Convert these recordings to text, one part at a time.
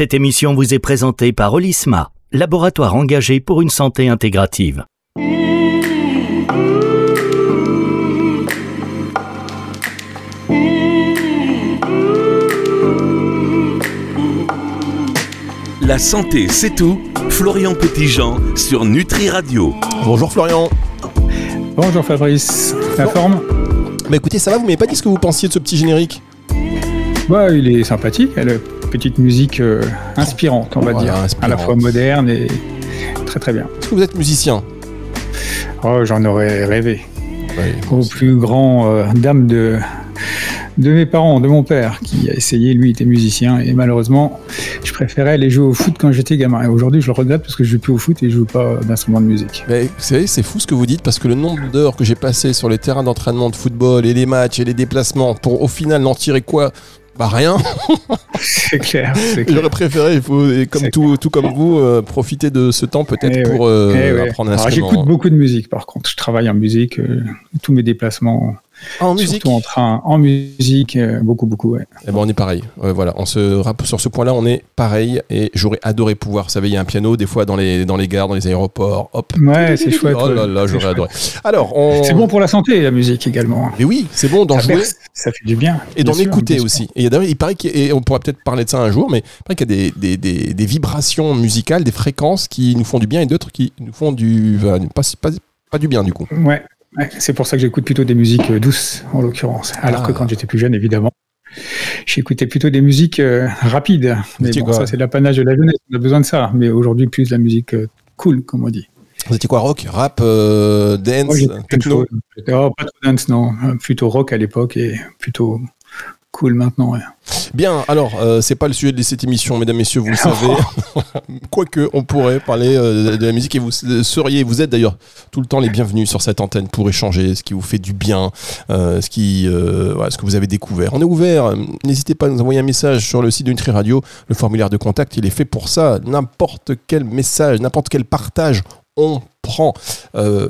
Cette émission vous est présentée par Olisma, laboratoire engagé pour une santé intégrative. La santé, c'est tout. Florian Petitjean sur Nutri Radio. Bonjour Florian. Bonjour Fabrice. La forme? Bah écoutez, ça va, vous m'avez pas dit ce que vous pensiez de ce petit générique? Bah, il est sympathique. Elle a une petite musique euh, inspirante, on va Voilà, dire. À la fois moderne et très très bien. Est-ce que vous êtes musicien? Oh, j'en aurais rêvé. Ouais, Au plus grand euh, dame de, de mes parents, de mon père, qui a essayé, lui, était musicien. Et malheureusement, je préférais aller jouer au foot quand j'étais gamin. Et aujourd'hui, je le regrette parce que je joue plus au foot et je joue pas d'instrument de musique. Mais vous savez, c'est fou ce que vous dites parce que le nombre d'heures que j'ai passé sur les terrains d'entraînement de football et les matchs et les déplacements pour au final n'en tirer quoi? Bah rien. C'est clair. J'aurais préféré, il faut, comme tout, tout comme vous, euh, profiter de ce temps peut-être Eh pour euh, Eh ouais. apprendre un instrument. J'écoute beaucoup de musique par contre. Je travaille en musique, euh, tous mes déplacements, en musique surtout en train, en musique, euh, beaucoup, beaucoup. Ouais. Eh ben on est pareil. Ouais, voilà, on se sur ce point-là, on est pareil. Et j'aurais adoré pouvoir. Vous savez, il y a un piano des fois dans les dans les gares, dans les aéroports. Hop. Ouais, c'est chouette. Oh là là, j'aurais adoré. Alors, on... C'est bon pour la santé, la musique également. Mais oui, c'est bon d'en jouer ça fait du bien. et d'en écouter aussi. Et d'ailleurs, il paraît qu'il y a- et on pourra peut-être parler de ça un jour, mais il paraît qu'il y a des, des, des, des vibrations musicales, des fréquences qui nous font du bien et d'autres qui nous font du euh, pas, pas, pas du bien du coup. Ouais, ouais, c'est pour ça que j'écoute plutôt des musiques euh, douces, en l'occurrence. Alors Ah. que quand j'étais plus jeune, évidemment, j'écoutais plutôt des musiques euh, rapides. Mais étiez bon, quoi ça, c'est l'apanage de la jeunesse. On a besoin de ça. Mais aujourd'hui, plus de la musique euh, cool, comme on dit. Vous étiez quoi, rock, rap, euh, dance, Moi, techno? Plutôt, oh, pas trop dance, non. Plutôt rock à l'époque et plutôt cool maintenant. ouais. Bien, alors, euh, c'est pas le sujet de cette émission, mesdames, messieurs, vous le savez. Quoique, on pourrait parler euh, de la musique et vous seriez, vous êtes d'ailleurs tout le temps les bienvenus sur cette antenne pour échanger ce qui vous fait du bien, euh, ce, qui, euh, voilà, ce que vous avez découvert. On est ouvert, n'hésitez pas à nous envoyer un message sur le site de Nutri Radio. Le formulaire de contact, il est fait pour ça. N'importe quel message, n'importe quel partage, on prend. Euh,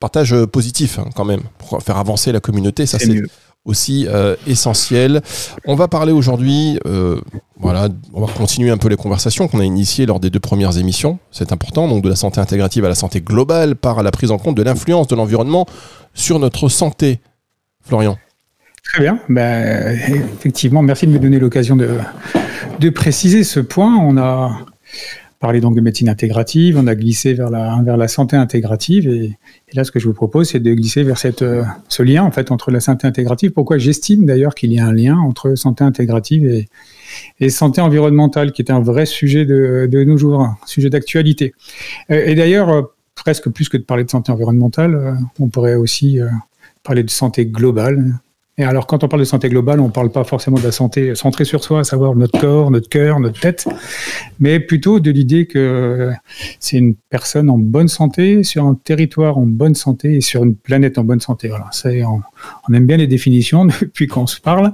partage positif hein, quand même, pour faire avancer la communauté, ça C'est. Aussi euh, essentiel. On va parler aujourd'hui, euh, voilà, on va continuer un peu les conversations qu'on a initiées lors des deux premières émissions. C'est important, donc de la santé intégrative à la santé globale par la prise en compte de l'influence de l'environnement sur notre santé. Florian. Très bien. Ben, effectivement, merci de me donner l'occasion de, de préciser ce point. On a parlé donc de médecine intégrative, on a glissé vers la, santé intégrative. Et, là, ce que je vous propose, c'est de glisser vers euh, ce lien en fait, entre la santé intégrative. Pourquoi j'estime d'ailleurs qu'il y a un lien entre santé intégrative et, santé environnementale, qui est un vrai sujet de, de nos jours, un sujet d'actualité. Euh, Et d'ailleurs, euh, presque plus que de parler de santé environnementale, on pourrait aussi parler de santé globale. Et alors, quand on parle de santé globale, on ne parle pas forcément de la santé centrée sur soi, à savoir notre corps, notre cœur, notre tête, mais plutôt de l'idée que c'est une personne en bonne santé, sur un territoire en bonne santé et sur une planète en bonne santé. Voilà, on, on aime bien les définitions depuis qu'on se parle,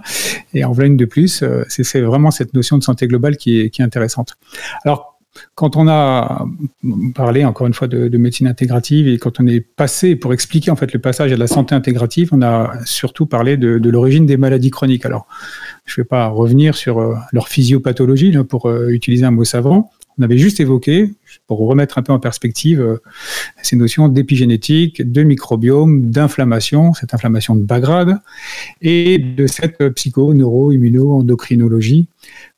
et en voilà une de plus. euh, C'est, c'est vraiment cette notion de santé globale qui est, qui est intéressante. Alors, quand on a parlé encore une fois de, de, médecine intégrative et quand on est passé pour expliquer en fait le passage à la santé intégrative, on a surtout parlé de, l'origine des maladies chroniques. Alors, je ne vais pas revenir sur euh, leur physiopathologie pour euh, utiliser un mot savant. On avait juste évoqué, pour remettre un peu en perspective, euh, ces notions d'épigénétique, de microbiome, d'inflammation, cette inflammation de bas grade, et de cette psycho, neuro, immuno, endocrinologie,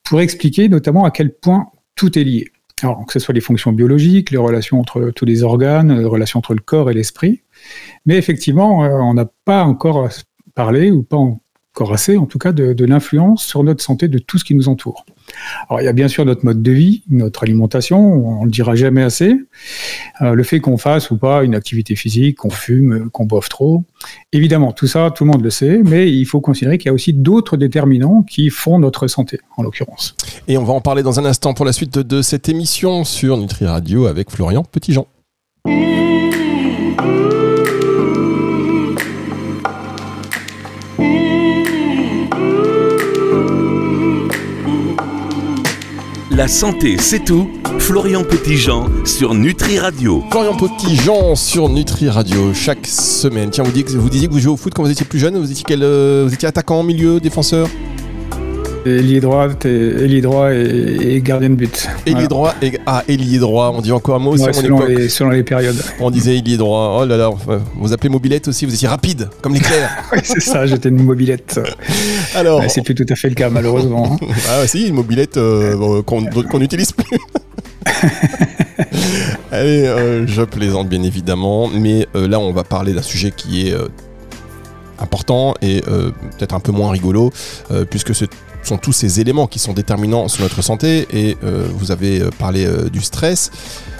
pour expliquer notamment à quel point tout est lié. Alors, que ce soit les fonctions biologiques, les relations entre tous les organes, les relations entre le corps et l'esprit. Mais effectivement, euh, on n'a pas encore parlé, ou pas encore assez, en tout cas, de, de l'influence sur notre santé de tout ce qui nous entoure. Alors, il y a bien sûr notre mode de vie, notre alimentation, on le dira jamais assez. Euh, le fait qu'on fasse ou pas une activité physique, qu'on fume, qu'on boive trop. Évidemment, tout ça, tout le monde le sait, mais il faut considérer qu'il y a aussi d'autres déterminants qui font notre santé, en l'occurrence. Et on va en parler dans un instant pour la suite de, de cette émission sur Nutri Radio avec Florian Petitjean. La santé, c'est tout. Florian Petitjean sur Nutri Radio. Florian Petitjean sur Nutri Radio chaque semaine. Tiens, vous, dites, vous disiez que vous jouez au foot quand vous étiez plus jeune. Vous étiez, quel, euh, vous étiez attaquant, milieu, défenseur? Ailier droit, ailier droit et, gardien de but. Ailier droit et ah ailier droit, on dit encore un mot selon, les, selon, les, périodes. On disait ailier droit. Oh là là, vous appelez mobilette aussi, vous étiez rapide comme l'éclair. oui, c'est ça, j'étais une mobilette. Alors, c'est plus tout à fait le cas malheureusement. ah si, une mobilette euh, qu'on n'utilise plus. Allez, euh, je plaisante bien évidemment, mais euh, là on va parler d'un sujet qui est important et peut-être un peu moins rigolo, puisque ce sont tous ces éléments qui sont déterminants sur notre santé. Et euh, vous avez euh, parlé euh, du stress.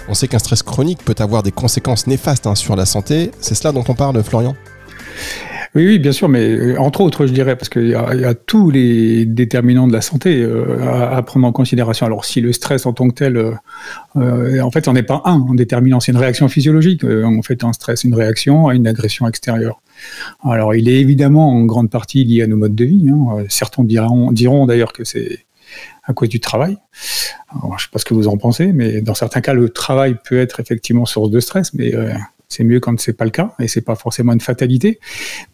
On sait qu'un stress chronique peut avoir des conséquences néfastes hein, sur la santé. C'est cela dont on parle, Florian? Oui, oui, bien sûr, mais entre autres, je dirais, parce qu'il y, a tous les déterminants de la santé à, prendre en considération. Alors, si le stress en tant que tel, en fait, on n'est pas un en déterminant, c'est une réaction physiologique. en fait, un stress, une réaction à une agression extérieure. Alors, il est évidemment en grande partie lié à nos modes de vie. Hein. Certains diront, diront d'ailleurs que c'est à cause du travail. je ne sais pas ce que vous en pensez, mais dans certains cas, le travail peut être effectivement source de stress, mais euh, c'est mieux quand c'est pas le cas et c'est pas forcément une fatalité.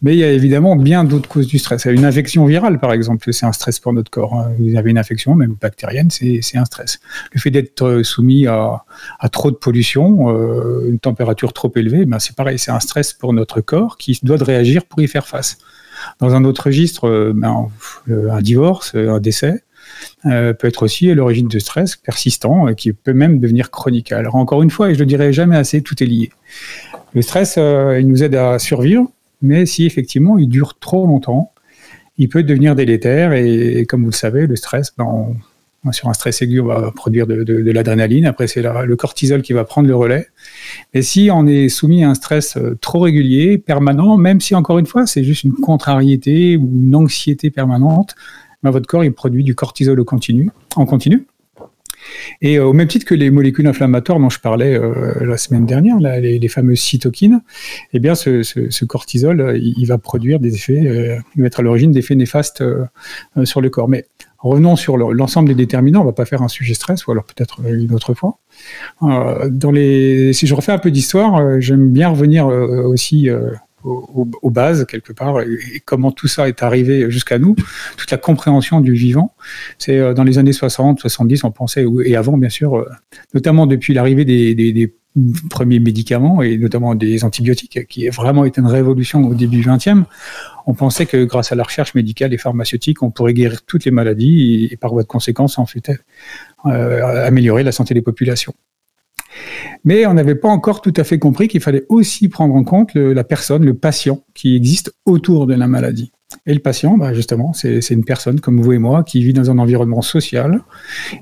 Mais il y a évidemment bien d'autres causes du stress. Une infection virale, par exemple, c'est un stress pour notre corps. Hein. Vous avez une infection, même bactérienne, c'est un stress. Le fait d'être euh, soumis à, trop de pollution, euh, une température trop élevée, ben c'est pareil, c'est un stress pour notre corps qui doit réagir pour y faire face. Dans un autre registre, euh, ben, un divorce, un décès, peut être aussi à l'origine de stress persistant qui peut même devenir chronique. Alors encore une fois, et je le dirai jamais assez, tout est lié. Le stress, euh, il nous aide à survivre, mais si effectivement il dure trop longtemps, il peut devenir délétère. Et, comme vous le savez, le stress, ben, sur un stress aigu, on va produire de, l'adrénaline. Après, c'est le cortisol qui va prendre le relais. Mais si on est soumis à un stress euh, trop régulier, permanent, même si encore une fois, c'est juste une contrariété ou une anxiété permanente, ben, votre corps il produit du cortisol au continu, en continu. Et euh, au même titre que les molécules inflammatoires dont je parlais euh, la semaine dernière, les, fameuses cytokines, eh bien, ce, cortisol, il, va produire des effets, euh, il va être à l'origine d'effets néfastes sur le corps. Mais revenons sur l'ensemble des déterminants. On va pas faire un sujet stress, ou alors peut-être une autre fois. dans les, si je refais un peu d'histoire, j'aime bien revenir aussi aux, bases quelque part et, comment tout ça est arrivé jusqu'à nous, toute la compréhension du vivant. C'est euh, dans les années 60, 70, on pensait, et avant bien sûr, euh, notamment depuis l'arrivée des, premiers médicaments et notamment des antibiotiques, qui a vraiment été une révolution au début 20e. On pensait que grâce à la recherche médicale et pharmaceutique, on pourrait guérir toutes les maladies et, par voie de conséquence, en fait, euh, améliorer la santé des populations. Mais on n'avait pas encore tout à fait compris qu'il fallait aussi prendre en compte la personne, le patient qui existe autour de la maladie. Et le patient, bah, justement, c'est une personne comme vous et moi qui vit dans un environnement social.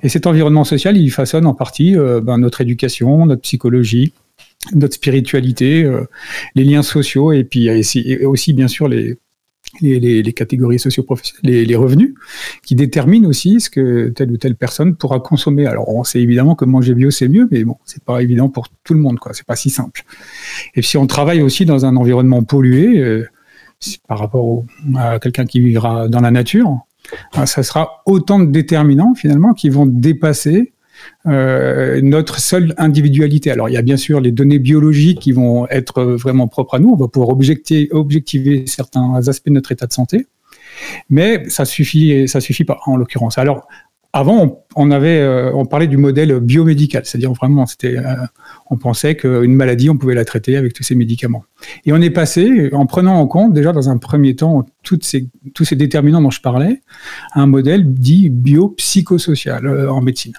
Et cet environnement social, il façonne en partie euh, bah, notre éducation, notre psychologie, notre spiritualité, euh, les liens sociaux et puis aussi bien sûr les, les, catégories socio-professionnelles, les, revenus, qui déterminent aussi ce que telle ou telle personne pourra consommer. Alors, on sait évidemment que manger bio, c'est mieux, mais bon, c'est pas évident pour tout le monde, quoi. C'est pas si simple. Et si on travaille aussi dans un environnement pollué, euh, par rapport à quelqu'un qui vivra dans la nature, hein, ça sera autant de déterminants, finalement, qui vont dépasser euh, notre seule individualité. Alors il y a bien sûr les données biologiques qui vont être vraiment propres à nous, on va pouvoir objecter, objectiver certains aspects de notre état de santé, mais ça suffit, ça suffit pas en l'occurrence. Alors avant, on, avait, euh, on parlait du modèle biomédical, c'est-à-dire vraiment, c'était, euh, on pensait qu'une maladie, on pouvait la traiter avec tous ces médicaments. Et on est passé, en prenant en compte déjà dans un premier temps toutes ces, tous ces déterminants dont je parlais, à un modèle dit biopsychosocial en médecine.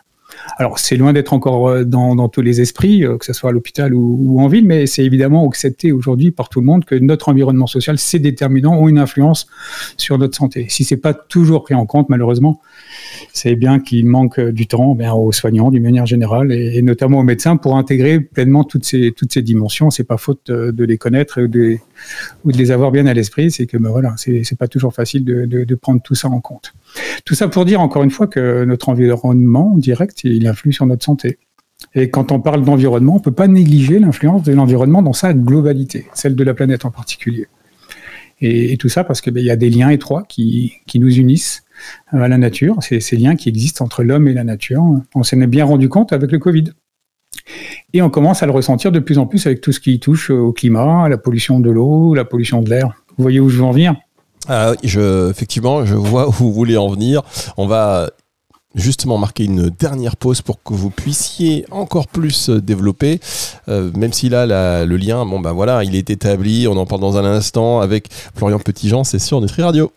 Alors, c'est loin d'être encore euh, dans, tous les esprits, euh, que ce soit à l'hôpital ou, en ville, mais c'est évidemment accepté aujourd'hui par tout le monde que notre environnement social, c'est déterminant, ont une influence sur notre santé. Si c'est pas toujours pris en compte, malheureusement, c'est bien qu'il manque du temps bien, aux soignants d'une manière générale et, notamment aux médecins pour intégrer pleinement toutes ces, toutes ces dimensions. C'est pas faute de, les connaître ou de, les avoir bien à l'esprit, c'est que ben voilà, c'est pas toujours facile de prendre tout ça en compte. Tout ça pour dire encore une fois que notre environnement direct, il influe sur notre santé. Et quand on parle d'environnement, on ne peut pas négliger l'influence de l'environnement dans sa globalité, celle de la planète en particulier. Et, tout ça parce qu'il ben, y a des liens étroits qui, nous unissent à la nature, c'est ces liens qui existent entre l'homme et la nature. On s'en est bien rendu compte avec le Covid. Et on commence à le ressentir de plus en plus avec tout ce qui touche au climat, à la pollution de l'eau, la pollution de l'air. Vous voyez où je veux en venir? Ah, je, effectivement, je vois où vous voulez en venir. On va justement marquer une dernière pause pour que vous puissiez encore plus développer, euh, même si là le lien, bon ben voilà, il est établi, on en parle dans un instant avec Florian Petitjean, c'est sur Nutri Radio.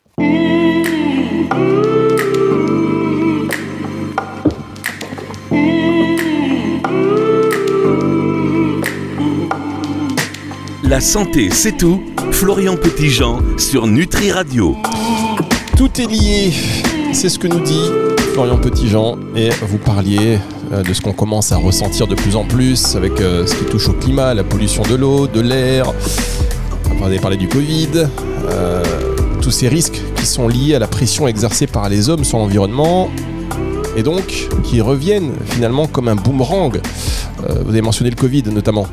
La santé, c'est tout. Florian Petitjean sur Nutri Radio. Tout est lié, c'est ce que nous dit Florian Petitjean. Et vous parliez euh, de ce qu'on commence à ressentir de plus en plus avec euh, ce qui touche au climat, la pollution de l'eau, de l'air. Vous avez parlé du Covid. Euh, tous ces risques qui sont liés à la pression exercée par les hommes sur l'environnement et donc qui reviennent finalement comme un boomerang. vous avez mentionné le Covid notamment.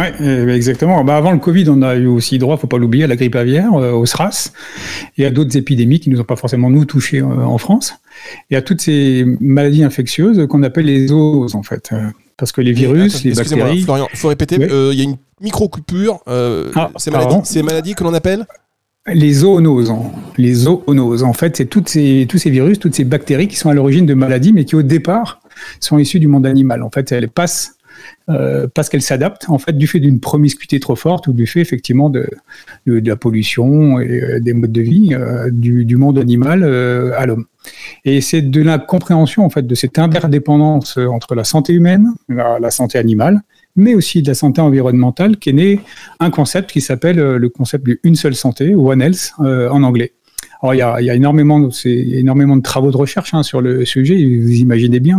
Oui, euh, exactement. Bah, avant le Covid, on a eu aussi droit, faut pas l'oublier, à la grippe aviaire, euh, au SRAS, et à d'autres épidémies qui nous ont pas forcément nous touchés euh, en France, et à toutes ces maladies infectieuses qu'on appelle les zooses en fait, parce que les virus, les bactéries. Florian, il faut répéter. Il y a une micro coupure. Ah, ces, maladies, maladies que l'on appelle les zoonoses, les zoonoses, en fait, c'est toutes ces, tous ces virus, toutes ces bactéries qui sont à l'origine de maladies, mais qui au départ sont issues du monde animal. En fait, elles passent euh, parce qu'elle s'adapte en fait du fait d'une promiscuité trop forte ou du fait effectivement de, la pollution et euh, des modes de vie euh, du, du, monde animal à l'homme. Et c'est de la compréhension en fait de cette interdépendance entre la santé humaine, la, la santé animale, mais aussi de la santé environnementale qu'est né un concept qui s'appelle le concept de une seule santé, One Health en anglais. Il y a, énormément, de travaux de recherche hein, sur le sujet. Vous imaginez bien,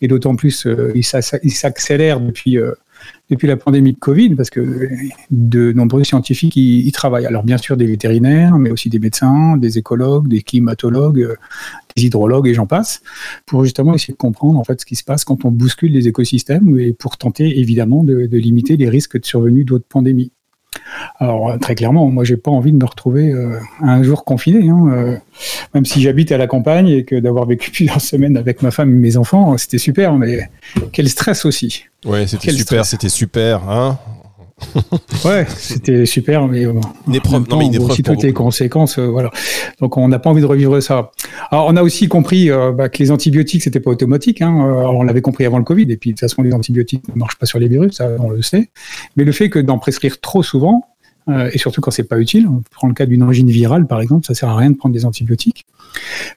et d'autant plus, euh, il s'accélère depuis euh, depuis la pandémie de Covid, parce que de nombreux scientifiques y, y, travaillent. Alors bien sûr des vétérinaires, mais aussi des médecins, des écologues, des climatologues, euh, des hydrologues et j'en passe, pour justement essayer de comprendre en fait ce qui se passe quand on bouscule les écosystèmes et pour tenter évidemment de, de limiter les risques de survenue d'autres pandémies. Alors très clairement, moi j'ai pas envie de me retrouver euh, un jour confiné, hein, euh, même si j'habite à la campagne et que d'avoir vécu plusieurs semaines avec ma femme et mes enfants, c'était super, mais quel stress aussi. Ouais, c'était super, c'était super, hein ouais, c'était super, mais bon, une épreuve, non, mais une aussi toutes les conséquences, euh, voilà. Donc on n'a pas envie de revivre ça. Alors on a aussi compris euh, bah, que les antibiotiques c'était pas automatique. Hein. Alors, on l'avait compris avant le Covid, et puis de toute façon les antibiotiques ne marchent pas sur les virus, ça on le sait. Mais le fait que d'en prescrire trop souvent, euh, et surtout quand c'est pas utile. On prend le cas d'une origine virale, par exemple, ça sert à rien de prendre des antibiotiques,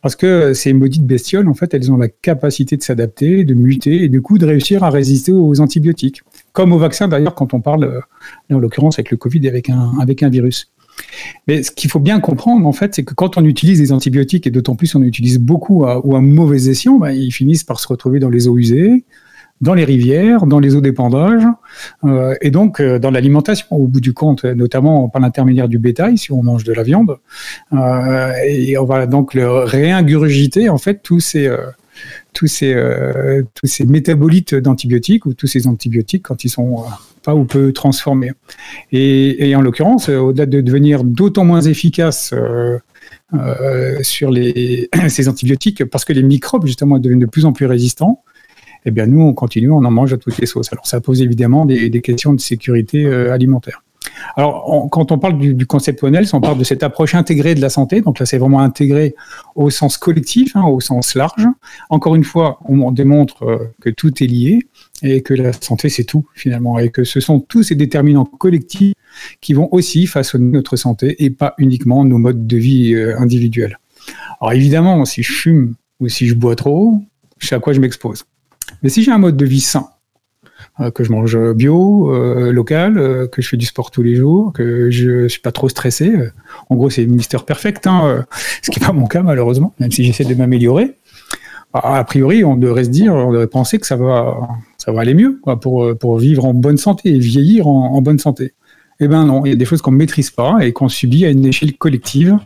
parce que ces maudites bestioles, en fait, elles ont la capacité de s'adapter, de muter, et du coup de réussir à résister aux antibiotiques, comme au vaccin d'ailleurs quand on parle, euh, en l'occurrence avec le Covid, avec un avec un virus. Mais ce qu'il faut bien comprendre, en fait, c'est que quand on utilise des antibiotiques, et d'autant plus on utilise beaucoup ou à mauvais escient, bah, ils finissent par se retrouver dans les eaux usées, dans les rivières, dans les eaux d'épandage, euh, et donc euh, dans l'alimentation, au bout du compte, notamment par l'intermédiaire du bétail, si on mange de la viande. Euh, et on va donc réingurgiter, en fait, tous ces, tous ces, euh, tous ces métabolites d'antibiotiques, ou tous ces antibiotiques quand ils sont pas ou peu transformés. Et, en l'occurrence, au-delà de devenir d'autant moins efficaces sur les, ces antibiotiques, parce que les microbes, justement, deviennent de plus en plus résistants, eh bien nous, on continue, on en mange à toutes les sauces. Alors ça pose évidemment des, questions de sécurité euh, alimentaire. Alors, quand on parle du, concept One Health, on parle de cette approche intégrée de la santé. Donc là, c'est vraiment intégré au sens collectif, hein, au sens large. Encore une fois, on démontre euh, que tout est lié et que la santé, c'est tout finalement, et que ce sont tous ces déterminants collectifs qui vont aussi façonner notre santé et pas uniquement nos modes de vie euh, individuels. Alors évidemment, si je fume ou si je bois trop, je sais à quoi je m'expose. Mais si j'ai un mode de vie sain, que je mange bio, euh, local, euh, que je fais du sport tous les jours, que je suis pas trop stressé, en gros c'est Mister Perfect, hein, ce qui n'est pas mon cas malheureusement, même si j'essaie de m'améliorer. Bah, a priori, on devrait se dire, on devrait penser que ça va, ça va aller mieux quoi, pour, pour vivre en bonne santé et vieillir en, en bonne santé. Eh bien non, il y a des choses qu'on ne maîtrise pas et qu'on subit à une échelle collective.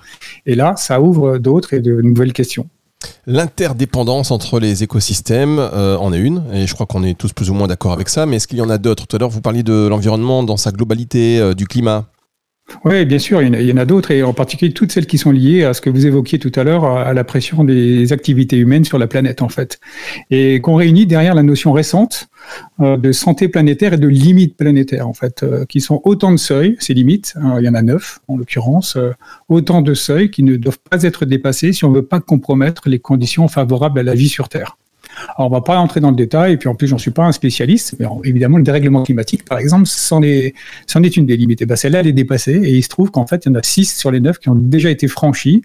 Et là, ça ouvre d'autres et de nouvelles questions. L'interdépendance entre les écosystèmes euh, en est une, et je crois qu'on est tous plus ou moins d'accord avec ça, mais est-ce qu'il y en a d'autres? Tout à l'heure, vous parliez de l'environnement dans sa globalité, euh, du climat. Oui, bien sûr, il y, en a, d'autres, et en particulier toutes celles qui sont liées à ce que vous évoquiez tout à l'heure, à la pression des activités humaines sur la planète, en fait. Et qu'on réunit derrière la notion récente de santé planétaire et de limites planétaires, en fait, qui sont autant de seuils, ces limites, il y en a neuf en l'occurrence, autant de seuils qui ne doivent pas être dépassés si on ne veut pas compromettre les conditions favorables à la vie sur Terre. Alors, on va pas entrer dans le détail, et puis en plus, j'en suis pas un spécialiste, mais évidemment, le dérèglement climatique, par exemple, c'en est, une des limites. Et ben, celle-là, elle est dépassée, et il se trouve qu'en fait, il y en a 6 sur les 9 qui ont déjà été franchis,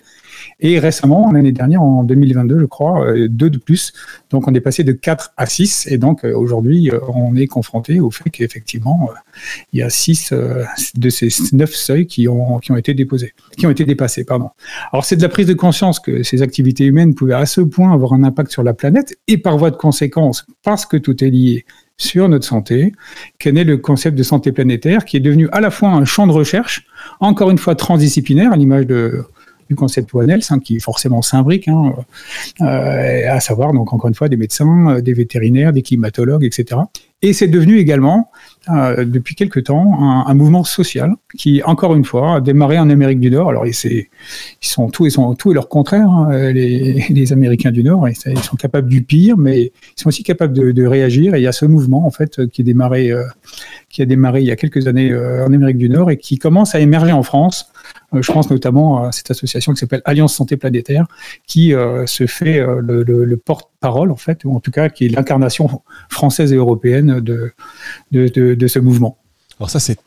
et récemment, l'année dernière, en 2022, je crois, euh, deux de plus. Donc, on est passé de 4 à 6. Et donc, euh, aujourd'hui, euh, on est confronté au fait qu'effectivement, il y a 6 de ces 9 seuils qui ont, qui ont été déposés, qui ont été dépassés. Pardon. Alors, c'est de la prise de conscience que ces activités humaines pouvaient à ce point avoir un impact sur la planète et par voie de conséquence, parce que tout est lié sur notre santé, qu'est né le concept de santé planétaire, qui est devenu à la fois un champ de recherche, encore une fois transdisciplinaire, à l'image de du concept ONELS, hein, qui forcément s'imbrique, hein, euh, à savoir donc encore une fois des médecins, euh, des vétérinaires, des climatologues, etc. Et c'est devenu également, euh, depuis quelque temps, un, mouvement social qui, encore une fois, a démarré en Amérique du Nord. Alors, ils, sont tout, ils sont tout et leur contraire, hein, les, Américains du Nord. Ils, sont capables du pire, mais ils sont aussi capables de, réagir. Et il y a ce mouvement, en fait, qui, a démarré il y a quelques années en Amérique du Nord et qui commence à émerger en France je pense notamment à cette association qui s'appelle Alliance Santé Planétaire, qui euh, se fait euh, le, porte-parole, en fait, ou en tout cas qui est l'incarnation française et européenne de, de, ce mouvement. Alors ça, c'est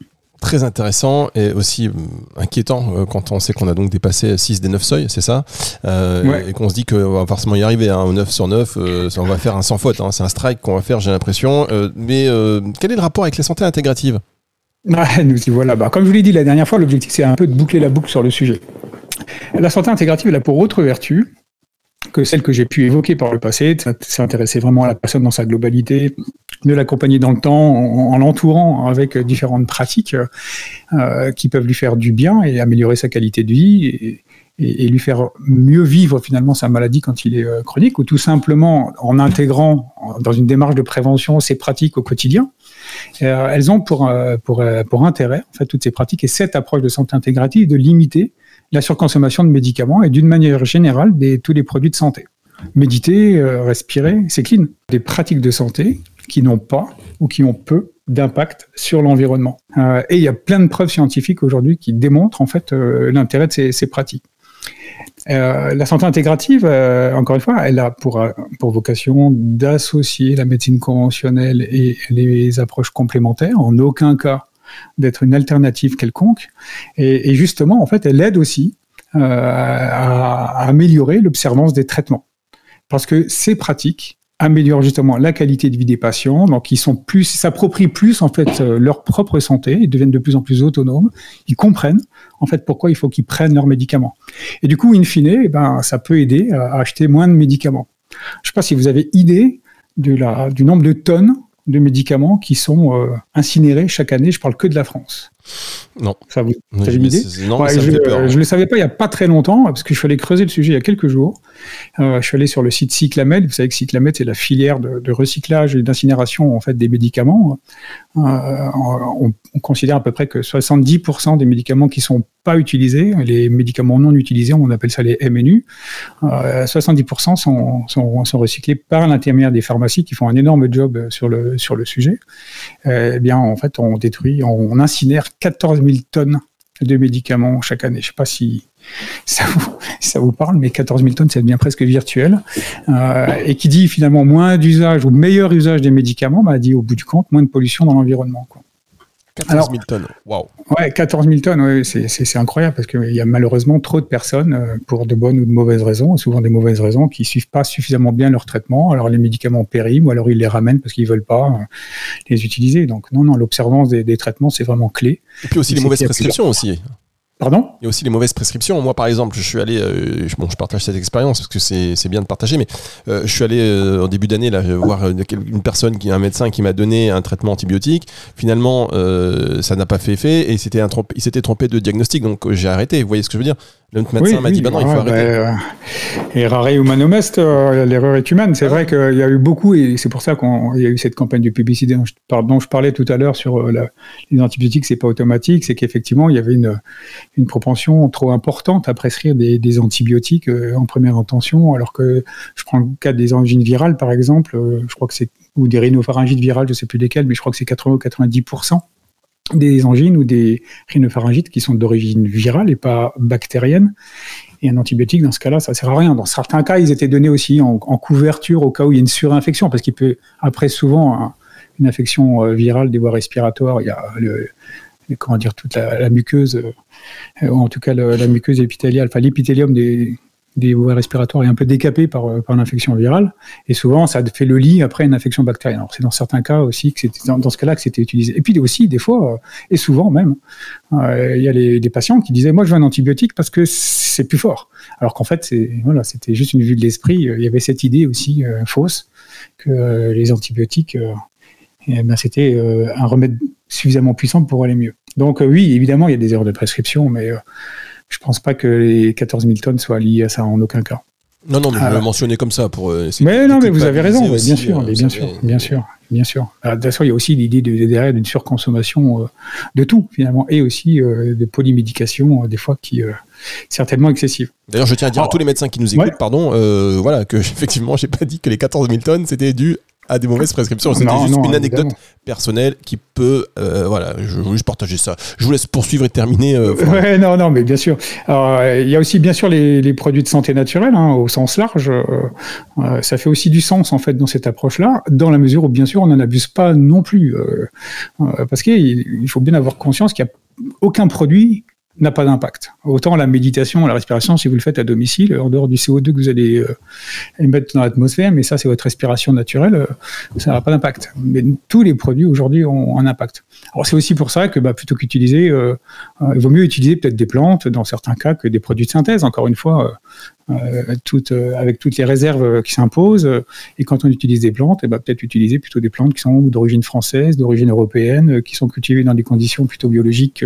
très intéressant et aussi inquiétant quand on sait qu'on a donc dépassé 6 des 9 seuils, c'est ça? Et qu'on se dit qu'on va forcément y arriver, hein, au 9 sur 9, on va faire un sans faute, hein. c'est un strike qu'on va faire, j'ai l'impression. mais quel est le rapport avec la santé intégrative nous y voilà. Bah, comme je vous l'ai dit la dernière fois, l'objectif c'est un peu de boucler la boucle sur le sujet. La santé intégrative, elle a pour autre vertu que celle que j'ai pu évoquer par le passé, s'intéresser vraiment à la personne dans sa globalité, de l'accompagner dans le temps en, l'entourant avec différentes pratiques euh, qui peuvent lui faire du bien et améliorer sa qualité de vie et, lui faire mieux vivre finalement sa maladie quand il est euh, chronique, ou tout simplement en intégrant dans une démarche de prévention ces pratiques au quotidien. Euh, elles ont pour, euh, pour, pour intérêt, en fait, toutes ces pratiques et cette approche de santé intégrative de limiter la surconsommation de médicaments et d'une manière générale des, tous les produits de santé. Méditer, respirer, c'est clean. Des pratiques de santé qui n'ont pas ou qui ont peu d'impact sur l'environnement. et il y a plein de preuves scientifiques aujourd'hui qui démontrent en fait l'intérêt de ces pratiques. Euh, la santé intégrative, euh, encore une fois, elle a pour, euh, pour vocation d'associer la médecine conventionnelle et les approches complémentaires, en aucun cas d'être une alternative quelconque. Et, justement, en fait, elle aide aussi à, à améliorer l'observance des traitements. Parce que ces pratiques, améliorent justement la qualité de vie des patients, donc ils sont plus, s'approprient plus en fait euh, leur propre santé, ils deviennent de plus en plus autonomes, ils comprennent en fait pourquoi il faut qu'ils prennent leurs médicaments. Et du coup, in fine, eh ben, ça peut aider à acheter moins de médicaments. Je ne sais pas si vous avez idée du nombre de tonnes de médicaments qui sont euh, incinérés chaque année. Je parle que de la France. Non. Ça vous avez une idée Non, je ne le savais pas il n'y a pas très longtemps, parce que je suis allé creuser le sujet il y a quelques jours. Euh, je suis allé sur le site Cyclamed. Vous savez que Cyclamed, c'est la filière de, recyclage et d'incinération en fait, des médicaments. Euh, on, considère à peu près que 70% des médicaments qui sont pas utilisés, les médicaments non utilisés, on appelle ça les MNU, 70% sont, sont, sont, recyclés par l'intermédiaire des pharmacies qui font un énorme job sur le, sur le sujet. eh bien, en fait, on détruit, on incinère 14 000 tonnes de médicaments chaque année. Je ne sais pas si ça vous, ça parle, mais 14 000 tonnes, c'est bien presque virtuel. Euh, et qui dit finalement moins d'usage ou meilleur usage des médicaments, bah, dit au bout du compte moins de pollution dans l'environnement. 14 000 tonnes, waouh. Ouais, 14 000 tonnes, ouais, c'est incroyable parce qu'il y a malheureusement trop de personnes euh, pour de bonnes ou de mauvaises raisons, souvent des mauvaises raisons, qui suivent pas suffisamment bien leur traitement. Alors les médicaments périment ou alors ils les ramènent parce qu'ils veulent pas euh, les utiliser. Donc non, non, l'observance des, des, traitements, c'est vraiment clé. Et puis aussi les mauvaises prescriptions aussi. Pardon? Il y a aussi les mauvaises prescriptions. Moi, par exemple, je suis allé, euh, bon, je partage cette expérience parce que c'est bien de partager, mais euh, je suis allé euh, en début d'année là voir une personne qui, un médecin qui m'a donné un traitement antibiotique. Finalement, ça n'a pas fait effet et il s'était trompé de diagnostic, donc j'ai arrêté. Vous voyez ce que je veux dire? Le médecin m'a dit, bah non, il faut arrêter. Bah, errare humanum est, euh, l'erreur est humaine. C'est vrai qu'il y a eu beaucoup, et c'est pour ça qu'il y a eu cette campagne de publicité dont je, parlais tout à l'heure sur euh, la, les antibiotiques, c'est pas automatique, c'est qu'effectivement, il y avait une, une propension trop importante à prescrire des, des antibiotiques euh, en première intention, alors que je prends le cas des angines virales, par exemple, je crois que c'est, ou des rhinopharyngites virales, je sais plus lesquelles, mais je crois que c'est 80 ou 90% des angines ou des rhinopharyngites qui sont d'origine virale et pas bactérienne. Et un antibiotique, dans ce cas-là, ça sert à rien. Dans certains cas, ils étaient donnés aussi en, couverture au cas où il y a une surinfection, parce qu'il peut, après souvent, une infection euh, virale des voies respiratoires, il y a comment dire, toute la, muqueuse, euh, ou en tout cas la muqueuse épithéliale, enfin l'épithélium des, des voies respiratoires est un peu décapé par, euh, par l'infection virale. Et souvent, ça fait le lit après une infection bactérienne. Alors, c'est dans certains cas aussi que c'était dans, ce cas-là que c'était utilisé. Et puis aussi, des fois, euh, et souvent même, euh, il y a les, des patients qui disaient, moi, je veux un antibiotique parce que c'est plus fort. Alors qu'en fait, voilà, c'était juste une vue de l'esprit. Il y avait cette idée aussi fausse que les antibiotiques, eh ben, c'était un remède suffisamment puissant pour aller mieux. Donc oui, évidemment, il y a des erreurs de prescription, mais je pense pas que les 14 000 tonnes soient liées à ça en aucun cas. Non, non, mais je le mentionnais comme ça pour. Euh, mais non, mais vous avez raison, bien, sûr, euh, bien, sûr, bien sûr, bien sûr, De toute façon, il y a aussi l'idée de, derrière d'une surconsommation euh, de tout finalement, et aussi de polymédication des fois qui est certainement excessive. D'ailleurs, je tiens à dire à tous les médecins qui nous écoutent, pardon, voilà, que effectivement, j'ai pas dit que les 14 000 tonnes c'était dû à des mauvaises prescriptions. C'était juste une anecdote personnelle qui peut. Euh, voilà, je voulais juste partager ça. Je vous laisse poursuivre et terminer. Euh, ouais, non, non, mais bien sûr. Alors, il y a aussi, bien sûr, les, les produits de santé naturelle, hein, au sens large. Euh, euh, ça fait aussi du sens, en fait, dans cette approche-là, dans la mesure où, bien sûr, on n'en abuse pas non plus. Euh, parce qu'il faut bien avoir conscience qu'il n'y a aucun produit n'a pas d'impact. Autant la méditation, la respiration, si vous le faites à domicile, en dehors du CO2 que vous allez euh, émettre dans l'atmosphère, mais ça c'est votre respiration naturelle, euh, ça n'a pas d'impact. Mais tous les produits aujourd'hui ont un impact. Alors c'est aussi pour ça que bah, plutôt qu'utiliser, euh, il vaut mieux utiliser peut-être des plantes dans certains cas que des produits de synthèse. Encore une fois, euh, euh, avec toutes les réserves qui s'imposent. Et quand on utilise des plantes, eh ben, peut-être utiliser plutôt des plantes qui sont d'origine française, d'origine européenne, qui sont cultivées dans des conditions plutôt biologiques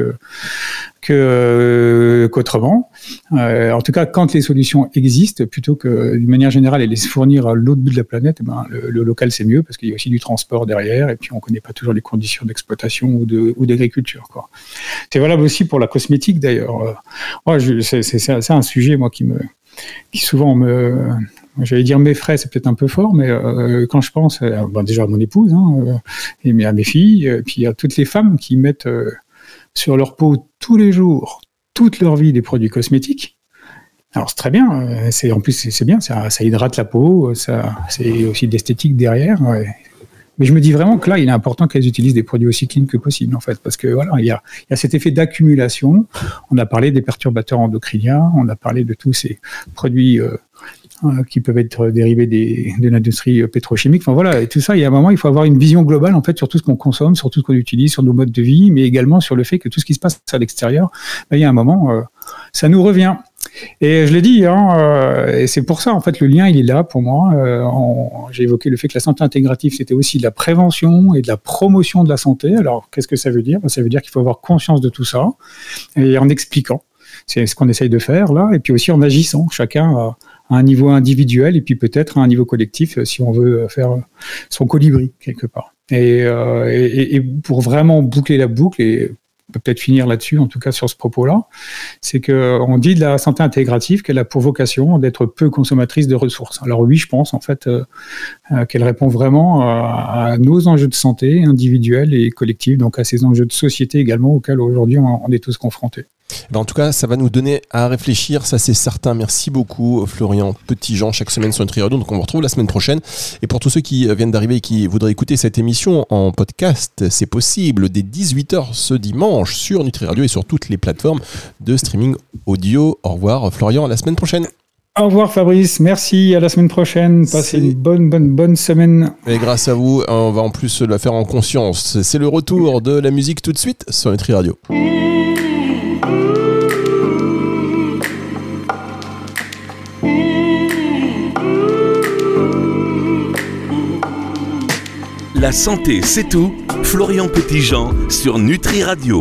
que qu'autrement. Euh, en tout cas, quand les solutions existent, plutôt que d'une manière générale, les fournir à l'autre bout de la planète, eh ben, le, local c'est mieux parce qu'il y a aussi du transport derrière et puis on connaît pas toujours les conditions d'exploitation ou d'agriculture. C'est valable aussi pour la cosmétique d'ailleurs. C'est un sujet moi qui me qui souvent me, j'allais dire mes frais, c'est peut-être un peu fort, mais euh, quand je pense, euh, déjà à mon épouse, hein, euh, à mes filles, et puis à toutes les femmes qui mettent sur leur peau tous les jours, toute leur vie, des produits cosmétiques. Alors c'est très bien, c'est en plus c'est bien, ça, hydrate la peau, ça, c'est aussi de l'esthétique derrière. Mais je me dis vraiment que là, il est important qu'elles utilisent des produits aussi clean que possible, en fait, parce que voilà, il y a, il y a cet effet d'accumulation. On a parlé des perturbateurs endocriniens, on a parlé de tous ces produits euh, euh, qui peuvent être dérivés des, de l'industrie pétrochimique. Enfin voilà, et tout ça, il y a un moment, il faut avoir une vision globale en fait sur tout ce qu'on consomme, sur tout ce qu'on utilise, sur nos modes de vie, mais également sur le fait que tout ce qui se passe à l'extérieur, ben, il y a un moment, euh, ça nous revient. Et je l'ai dit, hein, euh, et c'est pour ça, en fait, le lien, il est là pour moi. Euh, J'ai évoqué le fait que la santé intégrative, c'était aussi de la prévention et de la promotion de la santé. Alors, qu'est-ce que ça veut dire? Ça veut dire qu'il faut avoir conscience de tout ça et en expliquant. C'est ce qu'on essaye de faire là, et puis aussi en agissant, chacun à, un niveau individuel et puis peut-être à un niveau collectif euh, si on veut faire son colibri quelque part. Et, et, et, pour vraiment boucler la boucle et peut peut-être finir là-dessus, en tout cas sur ce propos-là, c'est qu'on dit de la santé intégrative qu'elle a pour vocation d'être peu consommatrice de ressources. Alors oui, je pense en fait euh, euh, qu'elle répond vraiment à, nos enjeux de santé individuels et collectifs, donc à ces enjeux de société également auxquels aujourd'hui on est tous confrontés. Ben, en tout cas, ça va nous donner à réfléchir, ça c'est certain. Merci beaucoup Florian Petitjean, chaque semaine sur Nutri Radio. Donc on vous retrouve la semaine prochaine. Et pour tous ceux qui viennent d'arriver et qui voudraient écouter cette émission en podcast, c'est possible dès 18h ce dimanche sur Nutri Radio et sur toutes les plateformes de streaming audio. Au revoir Florian, à la semaine prochaine. Au revoir Fabrice, merci, à la semaine prochaine. Passez une bonne, bonne, bonne semaine. Et grâce à vous, on va en plus la faire en conscience. C'est le retour de la musique tout de suite sur Nutri Radio. La santé, c'est tout. Florian Petitjean sur Nutri Radio.